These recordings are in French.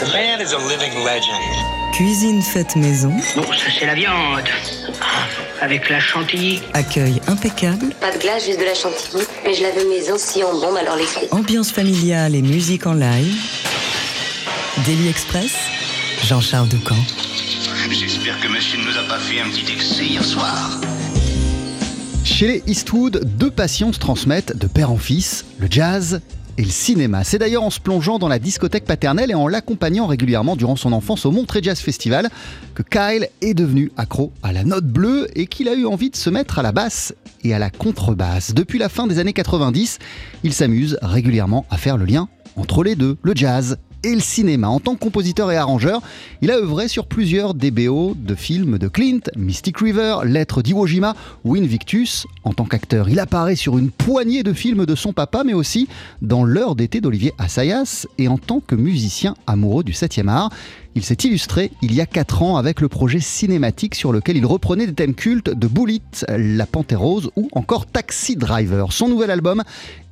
The man is a living legend. Cuisine faite maison. Bon, ça c'est la viande. Ah, avec la chantilly. Accueil impeccable. Pas de glace, juste de la chantilly. Mais je la veux maison si on bombe alors les frites. Ambiance familiale et musique en live. Daily Express. Jean-Charles Doucan. J'espère que monsieur ne nous a pas fait un petit excès hier soir. Chez les Eastwood, deux passions se transmettent de père en fils, le jazz et le cinéma. C'est d'ailleurs en se plongeant dans la discothèque paternelle et en l'accompagnant régulièrement durant son enfance au Montreux Jazz Festival que Kyle est devenu accro à la note bleue et qu'il a eu envie de se mettre à la basse et à la contrebasse. Depuis la fin des années 90, il s'amuse régulièrement à faire le lien entre les deux, le jazz et le cinéma. En tant que compositeur et arrangeur, il a œuvré sur plusieurs DBO de films de Clint, Mystic River, Lettre d'Iwo Jima ou Invictus. En tant qu'acteur, il apparaît sur une poignée de films de son papa, mais aussi dans L'heure d'été d'Olivier Assayas. Et en tant que musicien amoureux du 7e art, il s'est illustré il y a 4 ans avec le projet cinématique sur lequel il reprenait des thèmes cultes de Bullet, La Panthère Rose ou encore Taxi Driver. Son nouvel album,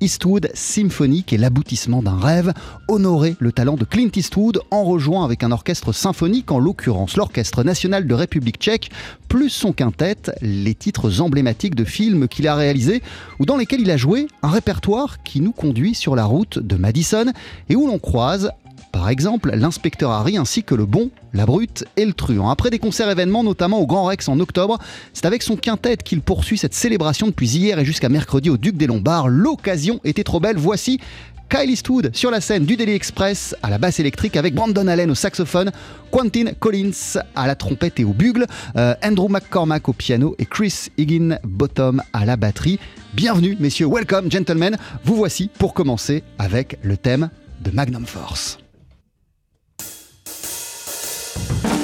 Eastwood Symphonique, est l'aboutissement d'un rêve, honorer le talent de Clint Eastwood en rejoint avec un orchestre symphonique, en l'occurrence l'Orchestre National de République Tchèque, plus son quintet, les titres emblématiques de films qu'il a réalisés ou dans lesquels il a joué un répertoire qui nous conduit sur la route de Madison et où l'on croise par exemple, l'inspecteur Harry ainsi que le bon, la brute et le truand. Après des concerts événements, notamment au Grand Rex en octobre, c'est avec son quintet qu'il poursuit cette célébration depuis hier et jusqu'à mercredi au Duc des Lombards. L'occasion était trop belle. Voici Kyle Eastwood sur la scène du Daily Express à la basse électrique avec Brandon Allen au saxophone, Quentin Collins à la trompette et au bugle, euh, Andrew McCormack au piano et Chris Higgin Bottom à la batterie. Bienvenue messieurs, welcome gentlemen. Vous voici pour commencer avec le thème de Magnum Force. Thank you.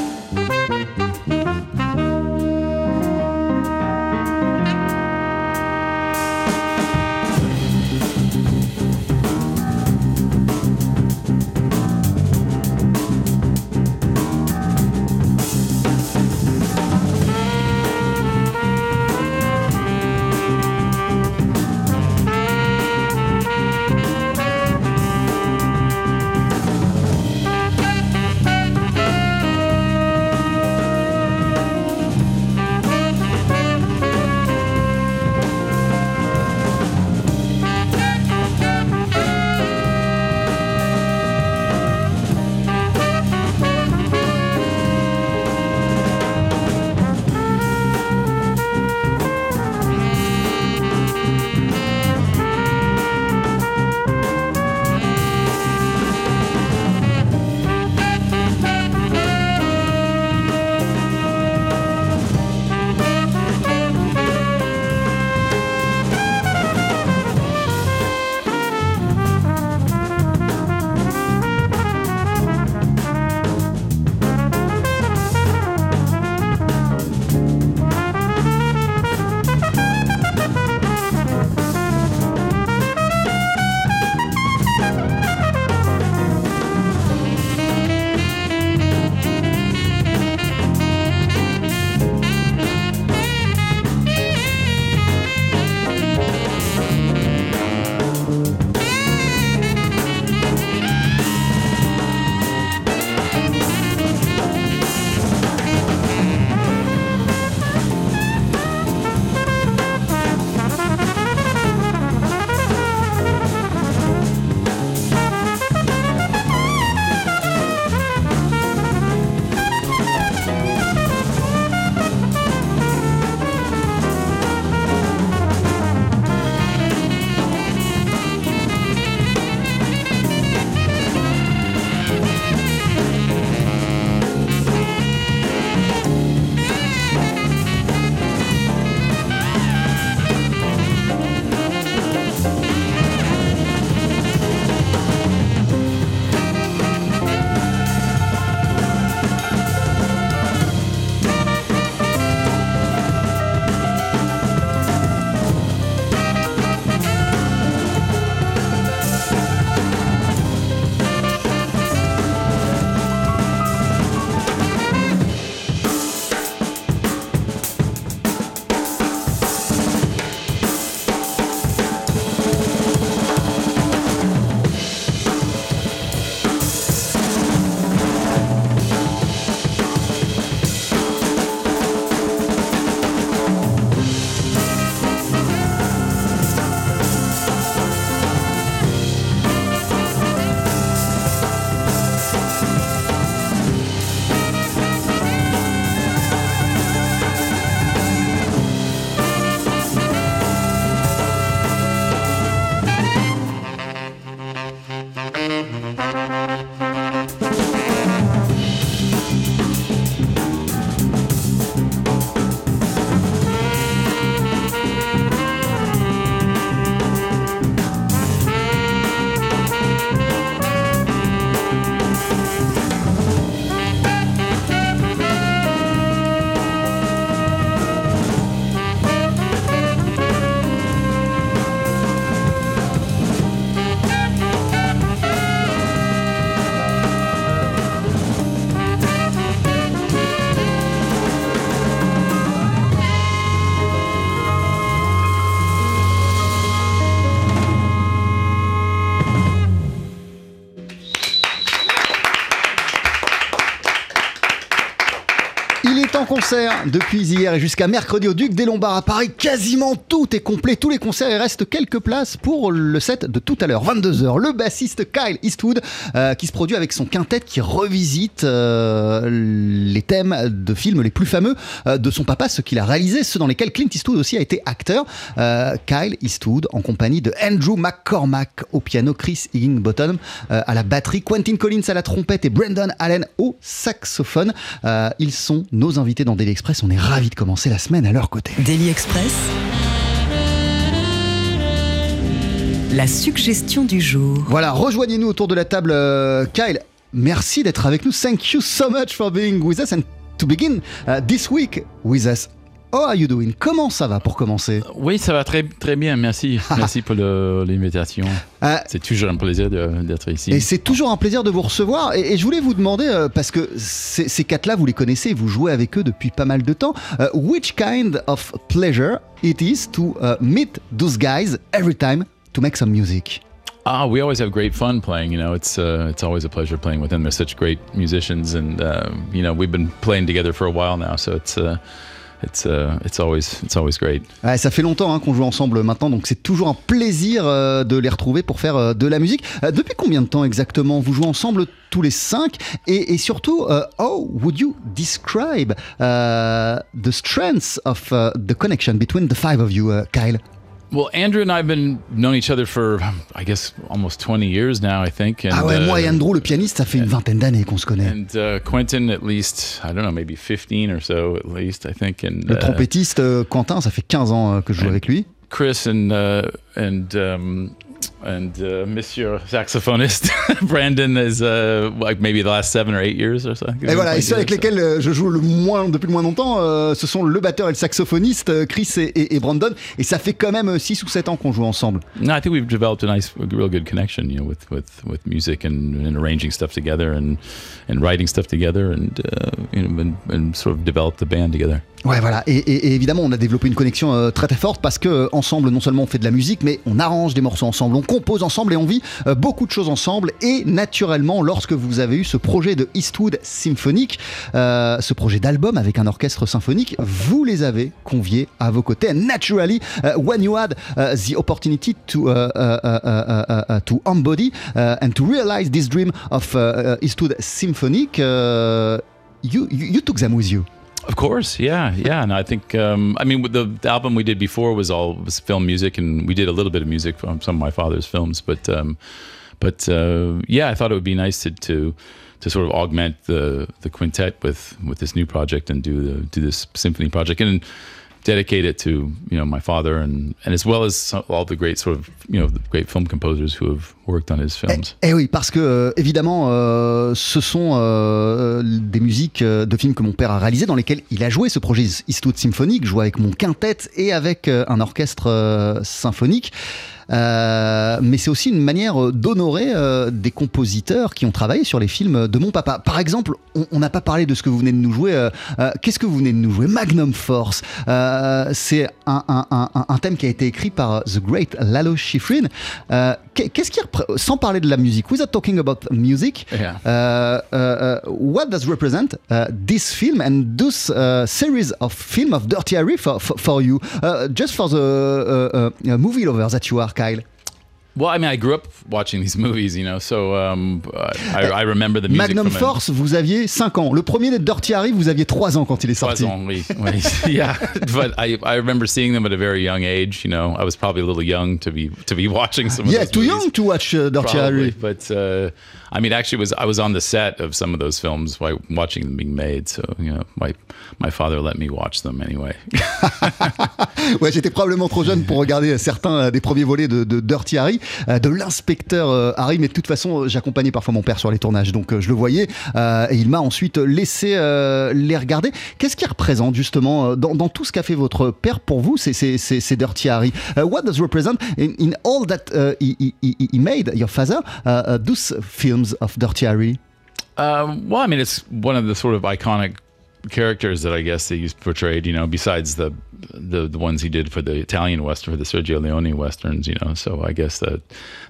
Depuis hier et jusqu'à mercredi au Duc des Lombards à Paris. Quasiment tout est complet, tous les concerts. Il reste quelques places pour le set de tout à l'heure, 22h. Le bassiste Kyle Eastwood euh, qui se produit avec son quintet qui revisite euh, les thèmes de films les plus fameux euh, de son papa, ceux qu'il a réalisés, ceux dans lesquels Clint Eastwood aussi a été acteur. Kyle Eastwood en compagnie de Andrew McCormack au piano, Chris Higginbottom à la batterie, Quentin Collins à la trompette et Brandon Allen au saxophone. Ils sont nos invités dans Daily Express. On est ravis de commencer la semaine à leur côté. Daily Express. La suggestion du jour. Voilà, rejoignez-nous autour de la table. euh, Kyle, merci d'être avec nous. Thank you so much for being with us. And to begin uh, this week with us, how are you doing? Comment ça va pour commencer? Oui, ça va très, très bien, merci. Merci pour l'invitation. Euh, C'est toujours un plaisir d'être ici. Et c'est toujours un plaisir de vous recevoir. Et, et je voulais vous demander, euh, parce que ces, ces quatre-là, vous les connaissez, vous jouez avec eux depuis pas mal de temps. euh, which kind of pleasure it is to uh, meet those guys every time to make some music? Ah, we always have great fun playing. You know, it's uh, it's always a pleasure playing with them. They're such great musicians, and uh, you know, we've been playing together for a while now, so it's uh, it's uh, it's always it's always great. Ça fait longtemps hein, qu'on joue ensemble maintenant, donc c'est toujours un plaisir euh, de les retrouver pour faire euh, de la musique. Euh, depuis combien de temps exactement vous jouez ensemble tous les cinq? Et, surtout, euh, how would you describe uh, the strengths of uh, the connection between the five of you, uh, Kyle? Well, Andrew and I have been known each other for I guess almost 20 years now, I think. And, Ah ouais, moi et uh, Andrew, le pianiste, ça fait une vingtaine d'années qu'on se connaît. and uh, Quentin, at least I don't know, maybe 15 or so, at least I think. And Le uh, trompettiste euh, Quentin, ça fait 15 ans euh, que je joue avec lui. Chris and uh, and um, and uh, Monsieur saxophonist Brandon is uh, like maybe the last seven or eight years or so. Et voilà, et ceux avec lesquels euh, je joue le moins depuis le moins longtemps, euh, ce sont le batteur et le saxophoniste, euh, Chris et, et- et Brandon. Et ça fait quand même 6 ou 7 ans qu'on joue ensemble. No, I think we've developed a nice, real good connection, you know, with with with music and, and arranging stuff together and and writing stuff together and uh, you know and, and sort of developed the band together. Ouais, voilà. Et, évidemment, on a développé une connexion euh, très très forte parce que euh, ensemble, non seulement on fait de la musique, mais on arrange des morceaux ensemble, on compose ensemble et on vit euh, beaucoup de choses ensemble. Et naturellement, lorsque vous avez eu ce projet de Eastwood symphonique, ce projet d'album avec un orchestre symphonique, vous les avez conviés à vos côtés. And naturally, uh, when you had uh, the opportunity to uh, uh, uh, uh, to embody and to realize this dream of Eastwood symphonique, you, you you took them with you. Of course, yeah, yeah, and I think um, I mean the, the album we did before was all was film music, and we did a little bit of music from some of my father's films, but um, but uh, yeah, I thought it would be nice to, to to sort of augment the the quintet with with this new project and do the do this symphony project. And dedicate it to you know my father and and as well as all the great sort of you know the great film composers who have worked on his films. Eh oui, parce que euh, évidemment, euh, ce sont euh, des musiques euh, de films que mon père a réalisées dans lesquelles il a joué ce projet Eastwood symphonique, joué avec mon quintet et avec euh, un orchestre euh, symphonique. Euh, mais c'est aussi une manière euh, d'honorer euh, des compositeurs qui ont travaillé sur les films de mon papa. Par exemple, on- n'a pas parlé de ce que vous venez de nous jouer. Qu'est-ce que vous venez de nous jouer? Magnum Force. C'est un- un- un- un thème qui a été écrit par The Great Lalo Schifrin. Qu'est- Qu'est-ce qui sans parler de la musique, without talking about music, Yeah. uh, uh, uh, what does represent uh, this film and this uh, series of film of Dirty Harry for, for, for you, uh, just for the movie lover that you are, Kyle? Well, I mean, I grew up watching these movies, you know, so um, I, I remember the music Magnum Force, vous aviez 5 ans. Le premier de Dirty Harry, vous aviez 3 ans quand il est Trois sorti. ans, oui, oui. yeah, but I, I remember seeing them at a very young age. You know, I was probably a little young to be to be watching some. Of Yeah, too movies. young to watch uh, Dirty Probably, Harry. but uh, I mean, actually, was I was on the set of some of those films while watching them being made. So you know, my my father let me watch them anyway. Ouais, j'étais probablement trop jeune pour regarder certains euh, des premiers volets de, de Dirty Harry, euh, de l'inspecteur euh, Harry, mais de toute façon, j'accompagnais parfois mon père sur les tournages, donc je le voyais, et il m'a ensuite laissé les regarder. Qu'est-ce qui représente justement dans, tout ce qu'a fait votre père pour vous, c'est Dirty Harry? What does represent in, in all that uh, he, he- he- made, your father, those films of Dirty Harry? Um, well, I mean, it's one of the sort of iconic characters that I guess that he's portrayed. You know, besides the the, the ones he did for the Italian western, for the Sergio Leone westerns. You know, so I guess that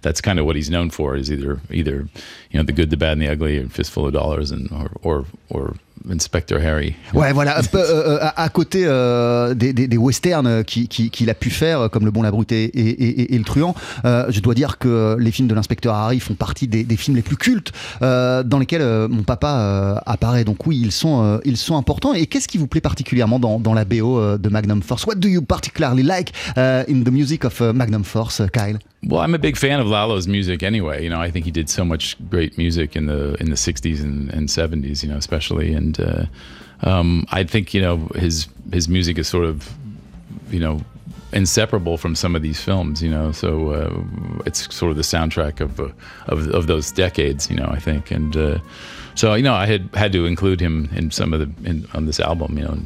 that's kind of what he's known for is either either you know the good, the bad, and the ugly, and fistful of dollars, and or or or Inspector Harry. Ouais, voilà, euh, euh, à, côté euh, des, westerns qu'il qui, a pu faire, comme Le Bon, la Brute et, Le Truand, je dois dire que les films de l'inspecteur Harry font partie des, films les plus cultes dans lesquels mon papa apparaît. Donc oui, ils sont, importants. Et qu'est-ce qui vous plaît particulièrement dans, dans la BO de Magnum Force? What do you particularly like in the music of Magnum Force, Kyle? Well, I'm a big fan of Lalo's music anyway. You know, I think he did so much great music in the in the '60s and, and '70s. You know, especially, and uh, um, I think you know his his music is sort of, you know, inseparable from some of these films. You know, so uh, it's sort of the soundtrack of, uh, of of those decades. You know, I think, and uh, so you know, I had had to include him in some of the in, on this album. You know.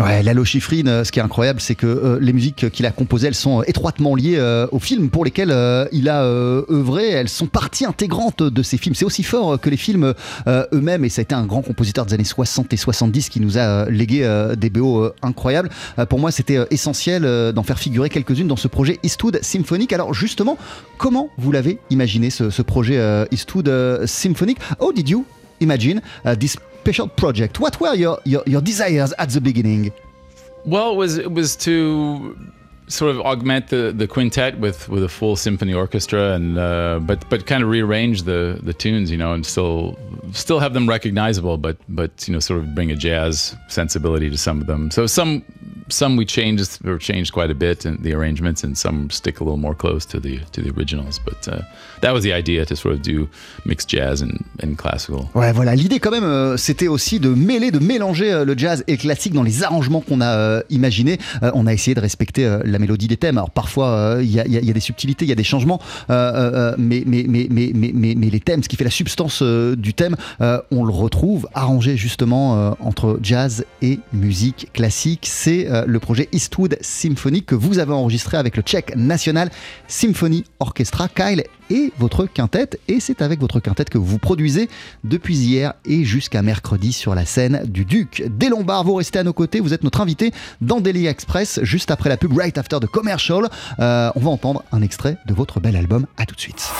Ouais, Lalo Schifrin, euh, ce qui est incroyable, c'est que euh, les musiques qu'il a composées, elles sont étroitement liées euh, aux films pour lesquels euh, il a euh, œuvré. Elles sont partie intégrante de ces films. C'est aussi fort que les films euh, eux-mêmes. Et ça a été un grand compositeur des années 60 et 70 qui nous a légué des BO incroyables. pour moi, c'était essentiel d'en faire figurer quelques-unes dans ce projet Eastwood Symphonic. Alors justement, comment vous l'avez imaginé ce, projet Eastwood Symphonic How did you imagine this special project. What were your, your, your desires at the beginning? Well, it was it was to sort of augment the, the quintet with, with a full symphony orchestra and uh, but but kind of rearrange the the tunes, you know, and still still have them recognizable, but but you know, sort of bring a jazz sensibility to some of them. So some some we changed or changed quite a bit in the arrangements, and some stick a little more close to the to the originals. But uh, that was the idea to sort of do mixed jazz and, and classical. Ouais, voilà. L'idée quand même, euh, c'était aussi de mêler, de mélanger euh, le jazz et le classique dans les arrangements qu'on a euh, imaginés. on a essayé de respecter la mélodie des thèmes. Alors parfois, il y, y, y, a des subtilités, il y a des changements, mais, mais, mais, mais, mais, mais, les thèmes, ce qui fait la substance du thème, on le retrouve arrangé justement entre jazz et musique classique. C'est le projet Eastwood Symphony que vous avez enregistré avec le Tchèque National Symphony Orchestra. Kyle et votre quintette. Et c'est avec votre quintette que vous produisez depuis hier et jusqu'à mercredi sur la scène du Duc des Lombards. Vous restez à nos côtés, vous êtes notre invité dans Daily Express juste après la pub Right After the Commercial. Euh, on va entendre un extrait de votre bel album. À tout de suite.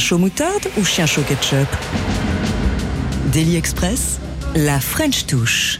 Chaud moutarde ou chien chaud ketchup Daily Express, la French touche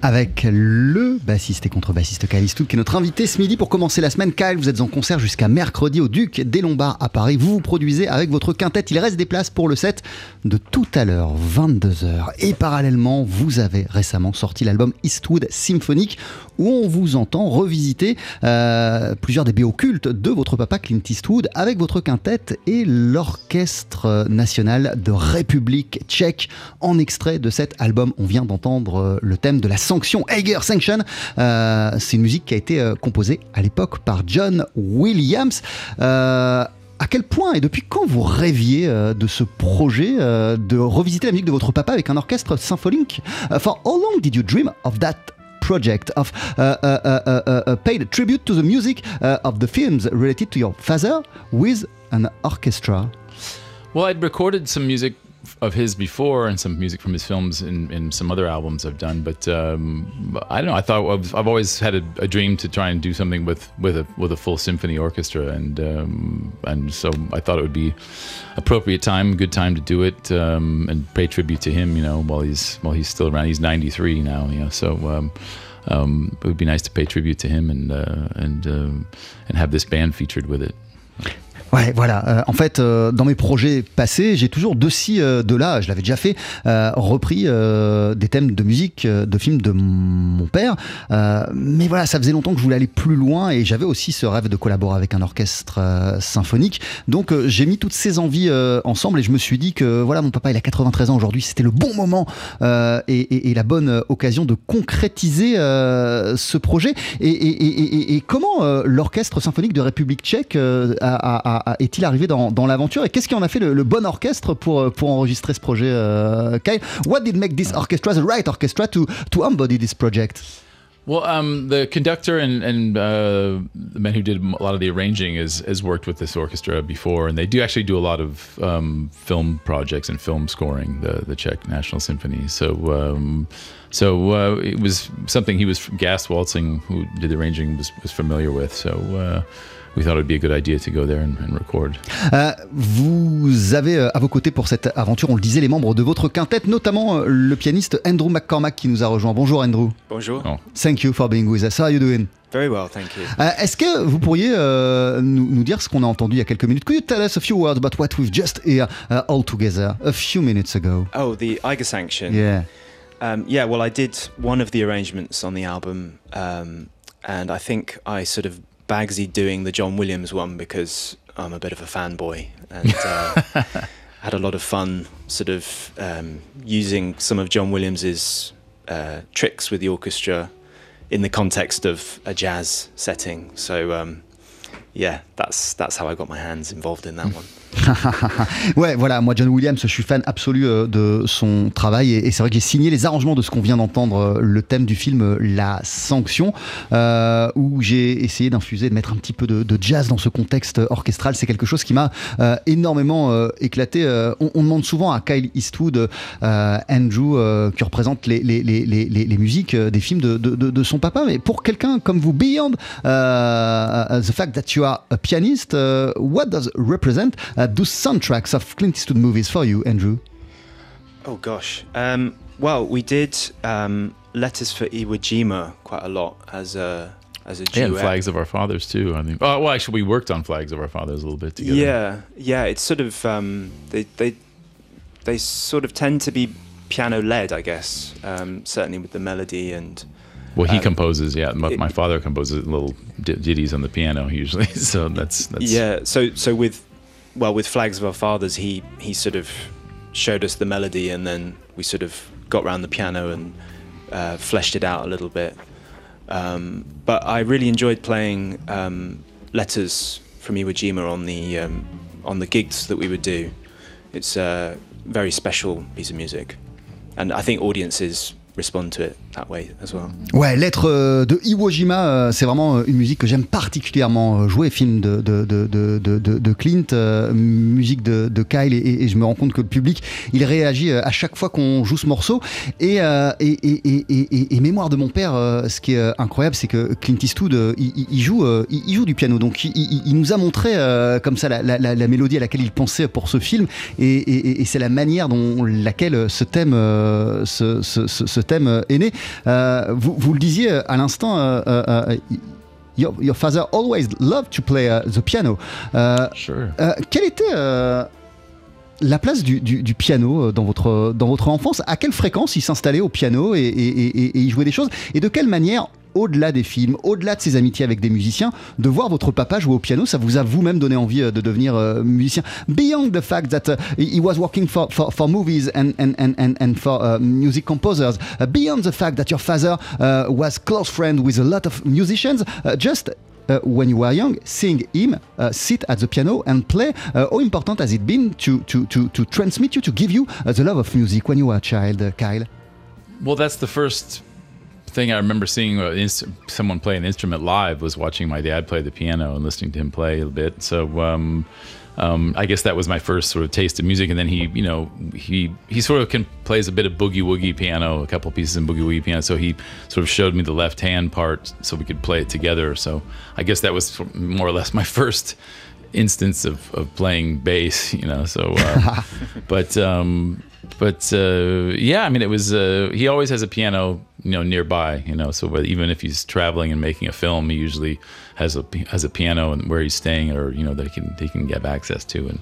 avec le bassiste et contrebassiste Kyle Eastwood qui est notre invité ce midi pour commencer la semaine. Kyle, vous êtes en concert jusqu'à mercredi au Duc des Lombards à Paris. Vous vous produisez avec votre quintette. Il reste des places pour le set de tout à l'heure, 22h. Et parallèlement, vous avez récemment sorti l'album Eastwood Symphonique où on vous entend revisiter euh, plusieurs des BO cultes de votre papa Clint Eastwood avec votre quintette et l'Orchestre national de République tchèque en extrait de cet album. On vient d'entendre euh, le thème de la sanction, Eiger Sanction. Euh, c'est une musique qui a été composée à l'époque par John Williams. À quel point et depuis quand vous rêviez de ce projet de revisiter la musique de votre papa avec un orchestre symphonique? For how long did you dream of that project of uh, uh, uh, paid tribute to the music of the films related to your father with an orchestra? Well, I'd recorded some music of his before and some music from his films and, in some other albums I've done, but um, I don't know. I thought I've, I've always had a, a, dream to try and do something with with a with a full symphony orchestra, and um, and so I thought it would be appropriate time, good time to do it, um, and pay tribute to him. You know, while he's while he's still around. He's 93 now. You know, so. Um, um, it would be nice to pay tribute to him and uh, and uh, and have this band featured with it. Ouais, voilà. Euh, en fait, euh, dans mes projets passés, j'ai toujours de ci, euh, de là, je l'avais déjà fait, euh, repris euh, des thèmes de musique euh, de films de mon père. mais voilà, ça faisait longtemps que je voulais aller plus loin et j'avais aussi ce rêve de collaborer avec un orchestre symphonique. Donc, j'ai mis toutes ces envies ensemble et je me suis dit que voilà, mon papa, il a 93 ans aujourd'hui, c'était le bon moment et, et, et, la bonne occasion de concrétiser ce projet. Et, et comment l'orchestre symphonique de République tchèque a, a est-il arrivé dans, l'aventure et qu'est-ce qui en a fait le, bon orchestre pour, pour enregistrer ce projet, uh, Kyle? What did make this orchestra the right orchestra to, to embody this project? Well, um, the conductor and, and uh, the man who did a lot of the arranging has, has worked with this orchestra before, and they do actually do a lot of um, film projects and film scoring. The the Czech National Symphony. So um, so uh, it was something he was Gas Waltzing, who did the arranging, was, was familiar with. So. Uh, we thought it would be a good idea to go there and, and record. Euh, vous avez euh, à vos côtés pour cette aventure, on le disait, les membres de votre quintette, notamment euh, le pianiste Andrew McCormack qui nous a rejoint. Bonjour Andrew. Bonjour. Oh. Thank you for being with us. How are you doing? Very well, thank you. Euh, Est-ce que vous pourriez euh, nous, nous, dire ce qu'on a entendu il y a quelques minutes? Could you tell us a few words about what we've just heard uh, all together a few minutes ago? Oh, the Eiger Sanction. Yeah. Um, yeah, well, I did one of the arrangements on the album, um, and I think I sort of Bagsy doing the John Williams one because I'm a bit of a fanboy and uh, had a lot of fun sort of um, using some of John Williams's uh, tricks with the orchestra in the context of a jazz setting. So um, yeah, that's that's how I got my hands involved in that one. ouais, voilà, moi John Williams, je suis fan absolu euh, de son travail et, c'est vrai que j'ai signé les arrangements de ce qu'on vient d'entendre, euh, le thème du film euh, La Sanction, où j'ai essayé d'infuser, de mettre un petit peu de, jazz dans ce contexte orchestral. C'est quelque chose qui m'a énormément éclaté. On, demande souvent à Kyle Eastwood, Andrew, qui représente les, musiques des films de, de, de, son papa, mais pour quelqu'un comme vous, beyond the fact that you are a pianist, what does represent uh, those soundtracks of Clint Eastwood movies for you, Andrew? Oh gosh. Um, well, we did um, Letters for Iwo Jima quite a lot as a as a duet. And Flags of Our Fathers too. I think. Oh, well, actually, we worked on Flags of Our Fathers a little bit together. Yeah, yeah. It's sort of um, they they they sort of tend to be piano led, I guess. Um, certainly with the melody and. Well, he um, composes. Yeah, my, it, my, father composes little ditties on the piano usually. So that's that's. Yeah. So so with well, with Flags of Our Fathers, he he sort of showed us the melody, and then we sort of got around the piano and uh, fleshed it out a little bit. Um, but I really enjoyed playing um, letters from Iwo Jima on the um, on the gigs that we would do. It's a very special piece of music, and I think audiences respond to it that way as well. Ouais, Lettre euh, de Iwo Jima, euh, c'est vraiment euh, une musique que j'aime particulièrement jouer. Film de, de, de, de, de, Clint, musique de, Kyle, et, je me rends compte que le public, il réagit à chaque fois qu'on joue ce morceau. Et, euh, et, et, et, mémoire de mon père, ce qui est incroyable, c'est que Clint Eastwood, il, joue, il, joue du piano. Donc il, il- nous a montré comme ça la, la- la- mélodie à laquelle il pensait pour ce film, et, c'est la manière dont laquelle ce thème, ce- ce- ce thème euh, est né. Euh, vous, vous le disiez à l'instant. euh, euh, euh, Your, your father always loved to play uh, the piano. Sure. quelle était la place du, du- du piano dans votre, dans votre enfance? À quelle fréquence il s'installait au piano et, et, et- et il jouait des choses? Et de quelle manière au-delà des films, au-delà de ses amitiés avec des musiciens, de voir votre papa jouer au piano, ça vous a vous-même donné envie euh, de devenir euh, musicien. Beyond the fact that uh, he was working for, for, movies and, and, and, and, for uh, music composers, uh, beyond the fact that your father was close friend with a lot of musicians, just when you were young, seeing him sit at the piano and play, how important has it been to, to, to, to transmit you, to give you the love of music when you were a child, Kyle? Well, that's the first thing I remember seeing uh, inst- someone play an instrument live was watching my dad play the piano and listening to him play a bit. So um, um, I guess that was my first sort of taste of music. And then he, you know, he he sort of can plays a bit of boogie woogie piano, a couple pieces in boogie woogie piano. So he sort of showed me the left hand part so we could play it together. So I guess that was more or less my first instance of, of playing bass, you know. So, uh, but um, but uh, yeah, I mean, it was. Uh, he always has a piano, you know, nearby, you know. So, even if he's traveling and making a film, he usually has a has a piano and where he's staying, or you know, that he can he can have access to, and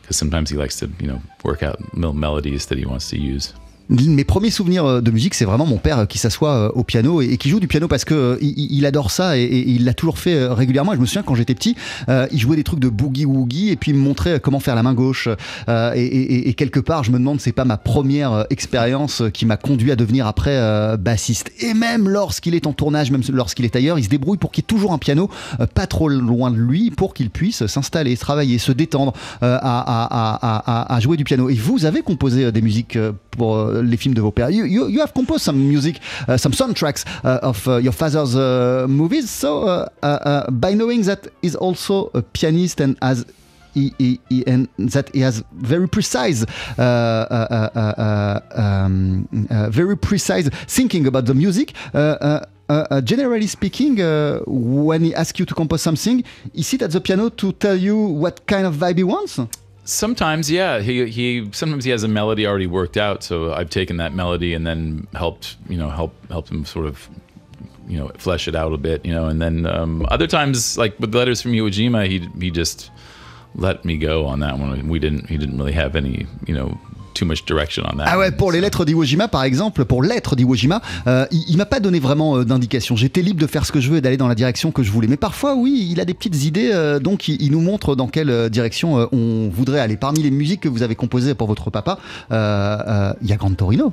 because sometimes he likes to, you know, work out little melodies that he wants to use. Mes premiers souvenirs euh, de musique, c'est vraiment mon père euh, qui s'assoit euh, au piano et, qui joue du piano parce que il, adore ça et, il l'a toujours fait régulièrement. Je me souviens quand j'étais petit, il jouait des trucs de boogie woogie et puis il me montrait comment faire la main gauche. Et, quelque part, je me demande, c'est pas ma première expérience qui m'a conduit à devenir après bassiste. Et même lorsqu'il est en tournage, même lorsqu'il est ailleurs, il se débrouille pour qu'il y ait toujours un piano pas trop loin de lui pour qu'il puisse s'installer, travailler, se détendre à, jouer du piano. Et vous avez composé des musiques pour les films de vos pères. You, you, you have composed some music, uh, some soundtracks uh, of uh, your father's uh, movies. So, uh, by knowing that he's also a pianist and has he, he, he- and that he has very precise, uh, uh, uh, um, very precise thinking about the music. Generally speaking, when he asks you to compose something, he sit at the piano to tell you what kind of vibe he wants. Sometimes, yeah, he he sometimes he has a melody already worked out, so I've taken that melody and then helped you know help help him sort of you know flesh it out a bit, you know, and then um, other times like with letters from Iwo Jima, he he just let me go on that one. We didn't he didn't really have any you know too much direction on that. Ah ouais, pour les lettres d'Iwo Jima, par exemple, pour lettres d'Iwo Jima, euh, il, il m'a pas donné vraiment euh, d'indication. J'étais libre de faire ce que je veux et d'aller dans la direction que je voulais. Mais parfois, oui, il a des petites idées, euh, donc il, il nous montre dans quelle euh, direction on voudrait aller. Parmi les musiques que vous avez composées pour votre papa, il y a Grand Torino.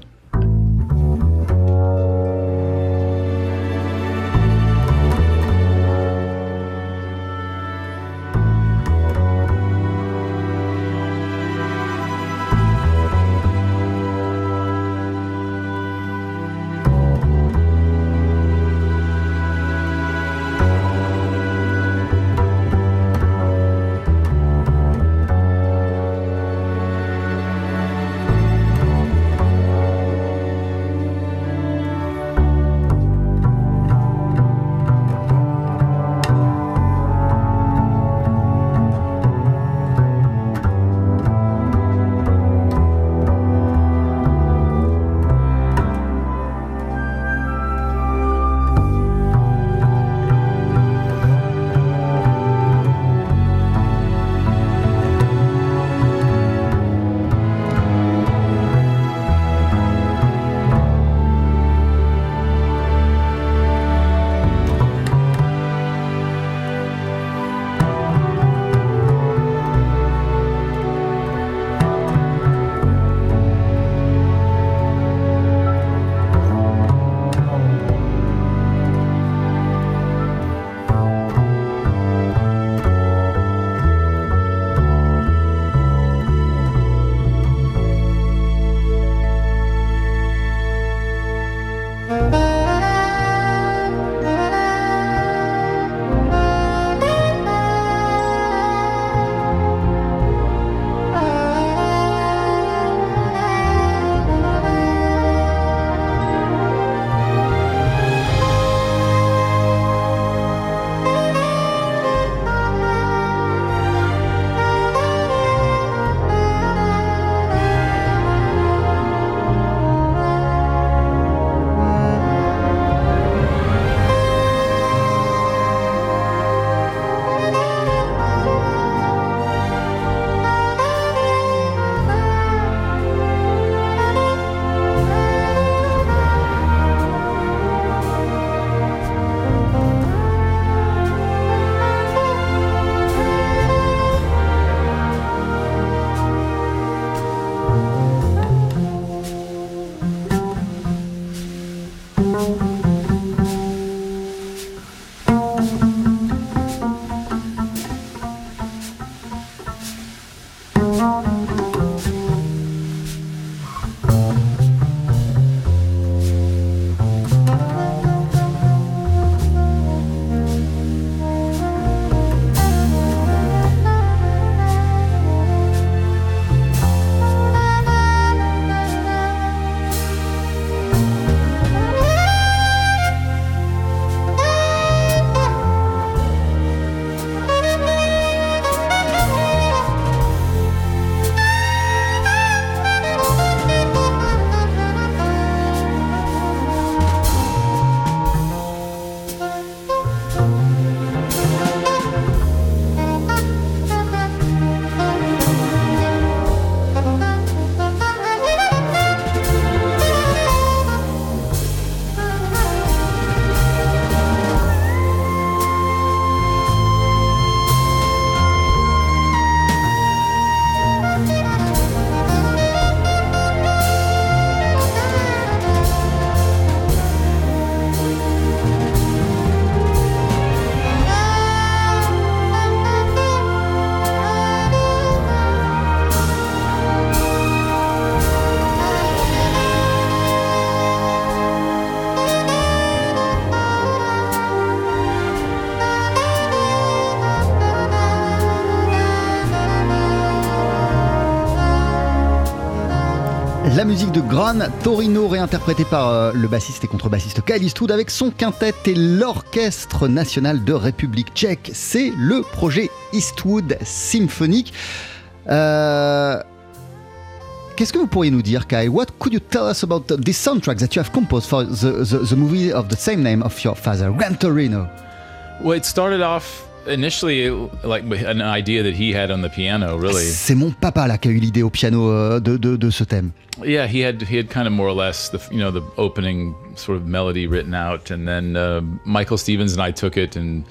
Musique de Gran Torino réinterprétée par euh, le bassiste et contrebassiste Kyle Eastwood avec son quintet et l'Orchestre National de République Tchèque. C'est le projet Eastwood Symphonique. Euh, Qu'est-ce que vous pourriez nous dire, Kyle? What could you tell us about the soundtrack that you have composed for the, the, the movie of the same name of your father, Gran Torino? Well, it started off initially like an idea that he had on the piano, really. C'est mon papa là qui a eu l'idée au piano euh, de, de, de ce thème. Yeah, he had he had kind of more or less the you know the opening sort of melody written out, and then uh, Michael Stevens and I took it and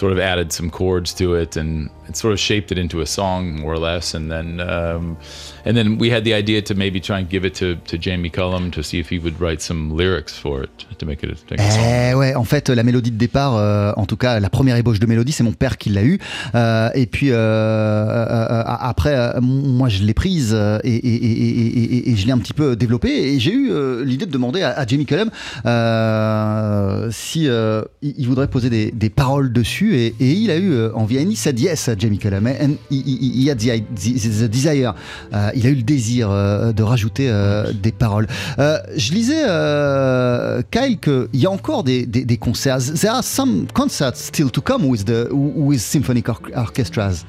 sort of added some chords to it and, and sort of shaped it into a song more or less and then um, and then we had the idea to maybe try and give it to, to Jamie Cullum to see if he would write some lyrics for it to make it a, make song. Eh ouais, en fait, la mélodie de départ, euh, en tout cas, la première ébauche de mélodie, c'est mon père qui l'a eu. Euh, et puis euh, euh, euh, après, euh, moi, je l'ai prise et, et, et, et, je l'ai un petit peu développée. Et j'ai eu l'idée de demander à, à Jamie Cullum si il voudrait poser des, des paroles dessus. Et, il a eu euh, envie. And he said yes, Jamie Cullum. And he, he, had the, il a eu le désir euh, de rajouter euh, des paroles. Je lisais, Kyle, qu'il y a encore des, des, des concerts. There are some concerts still to come with the with symphonic or- orchestras.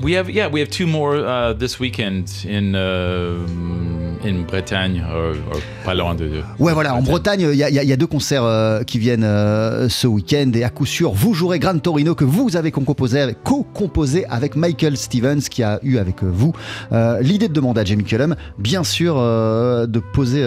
We have yeah we have two more uh, this weekend in uh, in Bretagne or, or pas loin de. de Ouais, voilà, en Bretagne. Il y, a- y y deux concerts euh, qui viennent euh, ce week-end et à coup sûr, vous jouerez Gran Torino que vous avez co-composé avec, co-composé avec Michael Stevens qui a eu avec euh, vous euh, l'idée de demander à Jamie Cullum, bien sûr, de poser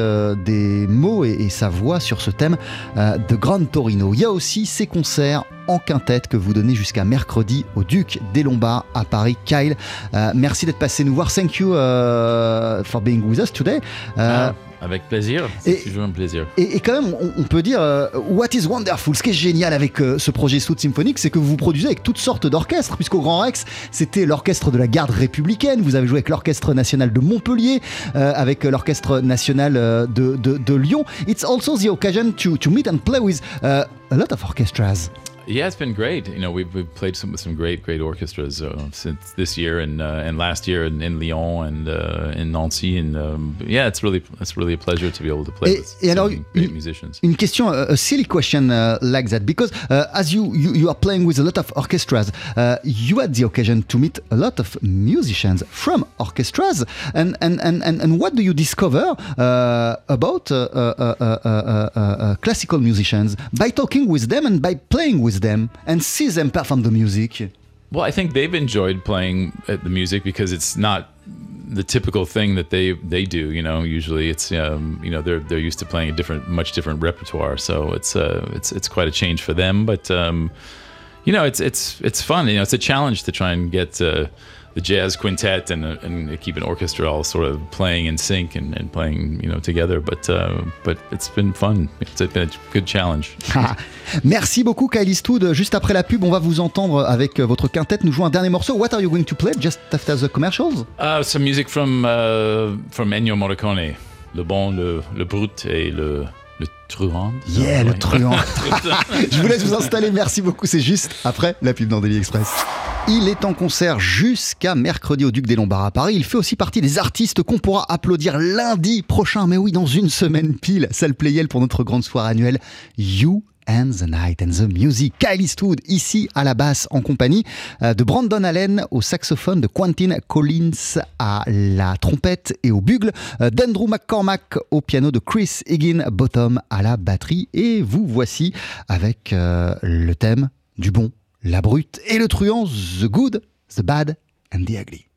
des mots et, et sa voix sur ce thème de Gran Torino. Il y a aussi ces concerts en quintette que vous donnez jusqu'à mercredi au Duc des Lombards à Paris. Kyle, euh, merci d'être passé nous voir. Thank you euh, for being with us today. Euh, Ah, avec plaisir, et- c'est toujours un plaisir. et, et quand même, on, on peut dire, euh, what is wonderful, ce qui est génial avec euh, ce projet Sout Symphonique, c'est que vous vous produisez avec toutes sortes d'orchestres, puisqu'au Grand Rex, c'était l'orchestre de la garde républicaine, vous avez joué avec l'orchestre national de Montpellier, euh, avec l'orchestre national de, de, de Lyon. It's also the occasion to, to meet and play with uh, a lot of orchestras. Yeah, it's been great. You know, we've, we've played some with some great, great orchestras uh, since this year and uh, and last year in, in Lyon and uh, in Nancy, and um, yeah, it's really it's really a pleasure to be able to play Et- with et alors, great une- musicians. Une question, a silly question uh, like that, because uh, as you, you you are playing with a lot of orchestras, uh, you had the occasion to meet a lot of musicians from orchestras, and and and and, and what do you discover uh, about classical musicians by talking with them and by playing with them and see them perform the music? Well, I think they've enjoyed playing at the music because it's not the typical thing that they they do. You know, usually it's um, you know they're they're used to playing a different, much different repertoire. So it's uh, it's it's quite a change for them. But um, you know, it's it's it's fun. You know, it's a challenge to try and get uh, the jazz quintet and uh, and keep an orchestra all sort of playing in sync and, and playing you know together. But uh, but it's been fun. It's been a good challenge. Ah, Merci beaucoup Kyle Eastwood. Juste après la pub, on va vous entendre avec euh, votre quintette nous jouer un dernier morceau. What are you going to play? Just after the commercials? Uh, some music from uh, from Ennio Morricone, le bon, le, le brut et le le truand. Yeah, le truand. Je vous laisse vous installer, merci beaucoup. C'est juste après la pub dans Daily Express. Il est en concert jusqu'à mercredi au Duc des Lombards à Paris. Il fait aussi partie des artistes qu'on pourra applaudir lundi prochain. Mais oui, dans une semaine pile, salle Playel pour notre grande soirée annuelle You and the Night and the Music. Kyle Eastwood, ici à la basse, en compagnie euh, de Brandon Allen au saxophone, de Quentin Collins à la trompette et au bugle, euh, d'Andrew McCormack au piano, de Chris Higginbottom à la batterie. Et vous voici avec euh, le thème du bon, la brute et le truand, The Good, The Bad and The Ugly.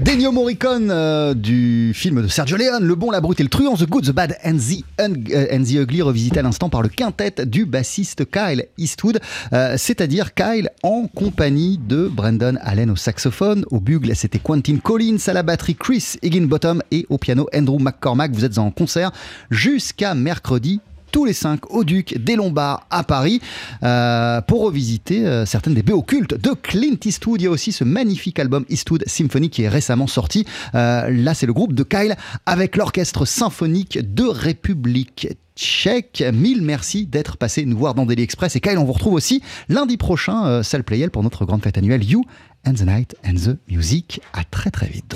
d'Ennio Morricone euh, du film de Sergio Leone, Le Bon, la Brute et le Truand, The Good, The Bad and The, euh, Ugly, revisité à l'instant par le quintet du bassiste Kyle Eastwood, euh, c'est-à-dire Kyle en compagnie de Brendan Allen au saxophone, au bugle c'était Quentin Collins, à la batterie Chris Higginbottom et au piano Andrew McCormack. Vous êtes en concert jusqu'à mercredi tous les cinq au Duc des Lombards à Paris euh, pour revisiter euh, certaines des BO cultes de Clint Eastwood. Il y a aussi ce magnifique album Eastwood Symphony qui est récemment sorti. Euh, là, c'est le groupe de Kyle avec l'orchestre symphonique de République tchèque. Mille merci d'être passé nous voir dans Daily Express. Et Kyle, on vous retrouve aussi lundi prochain, euh, salle Playel, pour notre grande fête annuelle You and the Night and the Music. À très très vite.